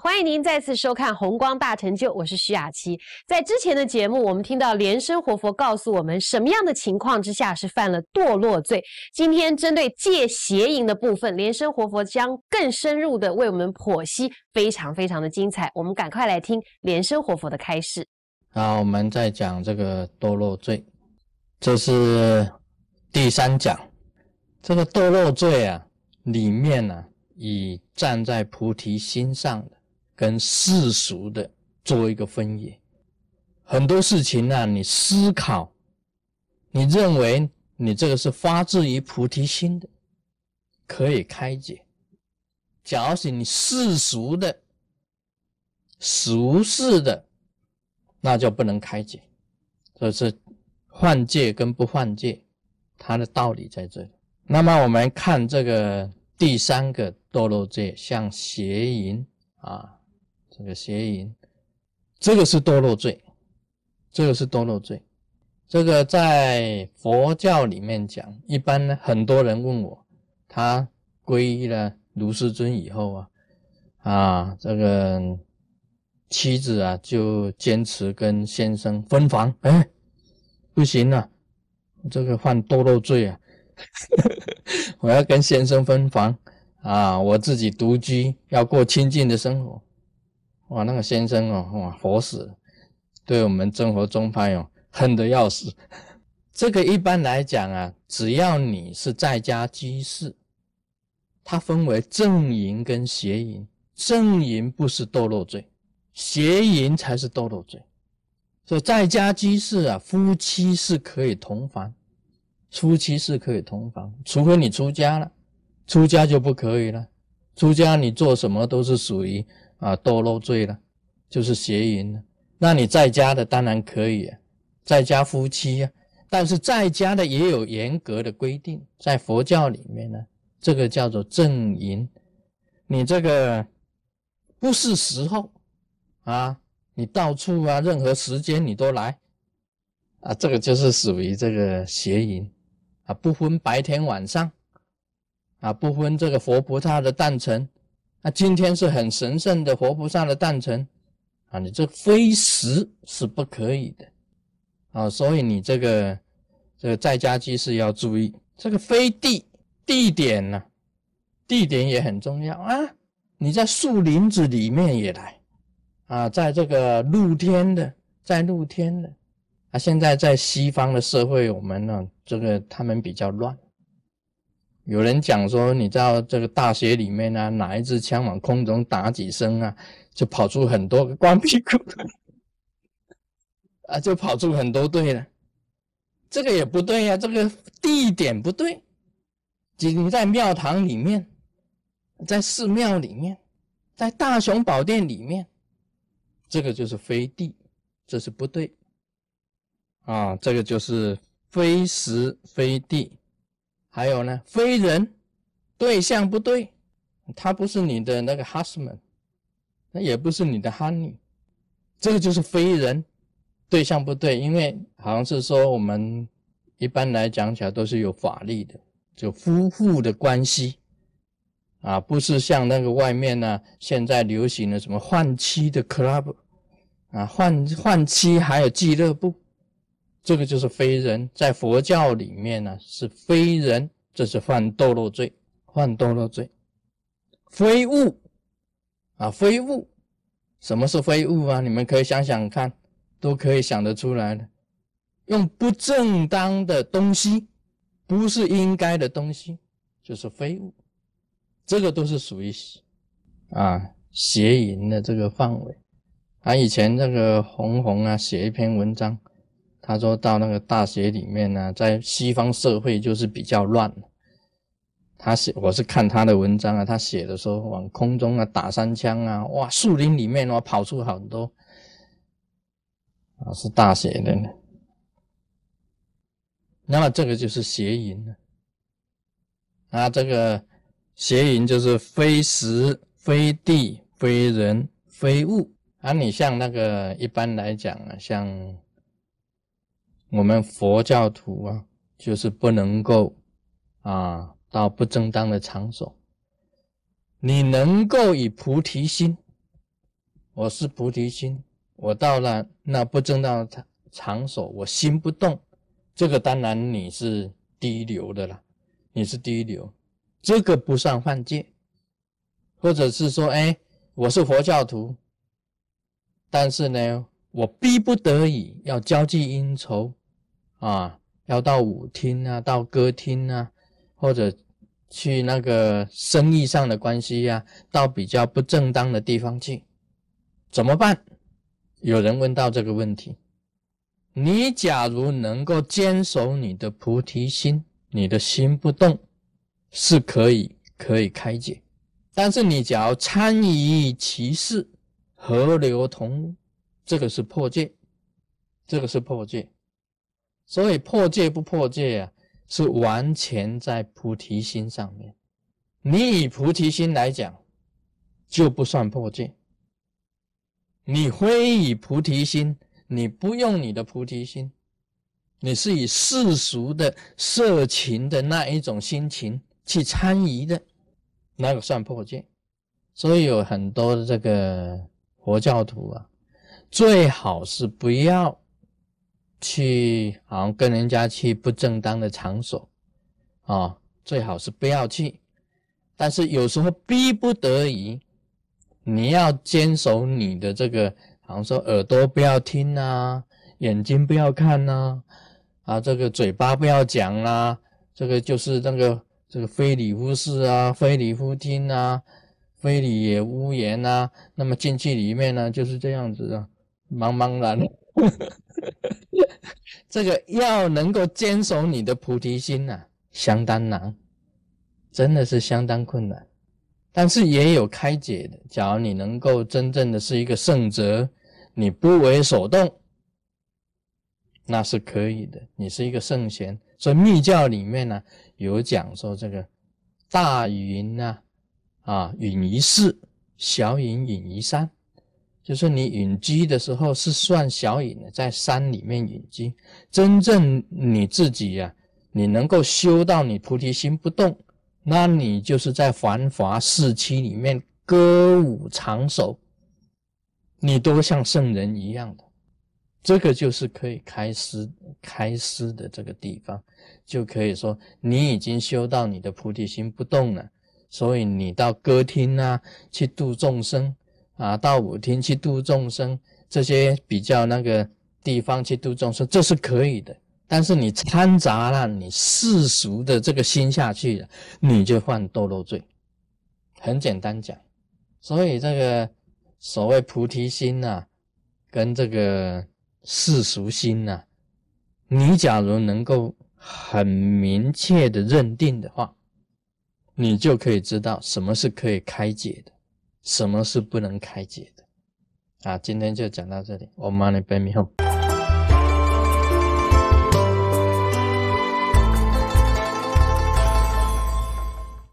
欢迎您再次收看《红光大成就》，我是徐雅琪。在之前的节目，我们听到莲生活佛告诉我们，什么样的情况之下是犯了堕落罪。今天针对戒邪淫的部分，莲生活佛将更深入的为我们剖析，非常非常的精彩。我们赶快来听莲生活佛的开示。好，我们再讲这个堕落罪，这是第三讲。这个堕落罪啊，里面呢，以站在菩提心上的。跟世俗的做一个分野，很多事情呢，你思考，你认为你这个是发自于菩提心的，可以开解；假如是你世俗的、俗世的，那就不能开解。这是换界跟不换界，它的道理在这里。那么我们看这个第三个堕落界，像邪淫啊。这个邪淫，这个是堕落罪，这个是堕落罪。这个在佛教里面讲，一般呢，很多人问我，他皈依了卢师尊以后啊，啊，这个妻子啊就坚持跟先生分房，哎，不行啊，这个犯堕落罪啊，我要跟先生分房啊，我自己独居，要过清净的生活。哇，那个先生哦，哇，佛死，对我们真佛宗派哦，恨得要死。这个一般来讲啊，只要你是在家居士，它分为正淫跟邪淫。正淫不是堕落罪，邪淫才是堕落罪。所以在家居士啊，夫妻是可以同房，夫妻是可以同房，除非你出家了，出家就不可以了。出家你做什么都是属于。啊，堕落罪了，就是邪淫了。那你在家的当然可以，在家夫妻啊，但是在家的也有严格的规定，在佛教里面呢，这个叫做正淫。你这个不是时候啊，你到处啊，任何时间你都来啊，这个就是属于这个邪淫啊，不分白天晚上啊，不分这个佛菩萨的诞辰。那今天是很神圣的活菩萨的诞辰啊，你这非时是不可以的啊，所以你这个这个在家居士要注意，这个非地地点呢，地点也很重要啊。你在树林子里面也来啊，在这个露天的，在露天的啊，现在在西方的社会，我们呢，这个他们比较乱。有人讲说，你知道这个大学里面呢，拿一支枪往空中打几声啊，就跑出很多个光屁股，啊，就跑出很多队了。这个也不对呀，这个地点不对。你在庙堂里面，在寺庙里面，在大雄宝殿里面，这个就是非地，这是不对。啊，这个就是非时非地。还有呢，非人对象不对，他不是你的那个 husband，那也不是你的 honey，这个就是非人对象不对，因为好像是说我们一般来讲起来都是有法律的，就夫妇的关系啊，不是像那个外面呢，现在流行的什么换妻的 club 啊，换换妻还有俱乐部。这个就是非人，在佛教里面呢是非人，这是犯堕落罪，犯堕落罪。非物啊，非物，什么是非物啊？你们可以想想看，都可以想得出来的。用不正当的东西，不是应该的东西，就是非物。这个都是属于啊邪淫的这个范围。啊，以前那个红红啊写一篇文章。他说到那个大学里面呢，在西方社会就是比较乱。他写，我是看他的文章啊，他写的时候往空中啊打三枪啊，哇，树林里面哇跑出很多啊，是大写的。那么这个就是邪淫了啊，这个邪淫就是非时、非地、非人、非物啊。你像那个一般来讲啊，像。我们佛教徒啊，就是不能够啊到不正当的场所。你能够以菩提心我是菩提心，我到了那不正当的场场所，我心不动，这个当然你是低流的了，你是低流，这个不算犯戒，或者是说，哎，我是佛教徒，但是呢，我逼不得已要交际应酬啊，要到舞厅啊，到歌厅啊，或者。去那个生意上的关系呀，到比较不正当的地方去，怎么办？有人问到这个问题。你假如能够坚守你的菩提心，你的心不动，是可以可以开解。但是你假如参与其事，河流同，这个是破戒，这个是破戒。所以破戒不破戒啊？是完全在菩提心上面，你以菩提心来讲，就不算破戒。你非以菩提心，你不用你的菩提心，你是以世俗的色情的那一种心情去参与的，那个算破戒。所以有很多这个佛教徒啊，最好是不要。去好像跟人家去不正当的场所，啊，最好是不要去。但是有时候逼不得已，你要坚守你的这个，好像说耳朵不要听呐，眼睛不要看呐，啊，这个嘴巴不要讲啦，这个就是那个这个非礼勿视啊，非礼勿听啊，非礼也勿言呐。那么进去里面呢，就是这样子啊，茫茫然。这个要能够坚守你的菩提心呐，相当难，真的是相当困难。但是也有开解的，假如你能够真正的是一个圣者，你不为所动，那是可以的。你是一个圣贤，所以密教里面呢有讲说这个大云呐，啊云一世，小云云一山。就是你隐居的时候是算小隐的，在山里面隐居。真正你自己呀，你能够修到你菩提心不动，那你就是在繁华市区里面歌舞长手，你都像圣人一样的。这个就是可以开师开师的这个地方，就可以说你已经修到你的菩提心不动了，所以你到歌厅啊去度众生。啊，到舞厅去度众生，这些比较那个地方去度众生，这是可以的。但是你掺杂了你世俗的这个心下去了，你就犯堕落罪。很简单讲，所以这个所谓菩提心呐，跟这个世俗心呐，你假如能够很明确的认定的话，你就可以知道什么是可以开解的。什么是不能开解的？啊，今天就讲到这里。我 money baby home。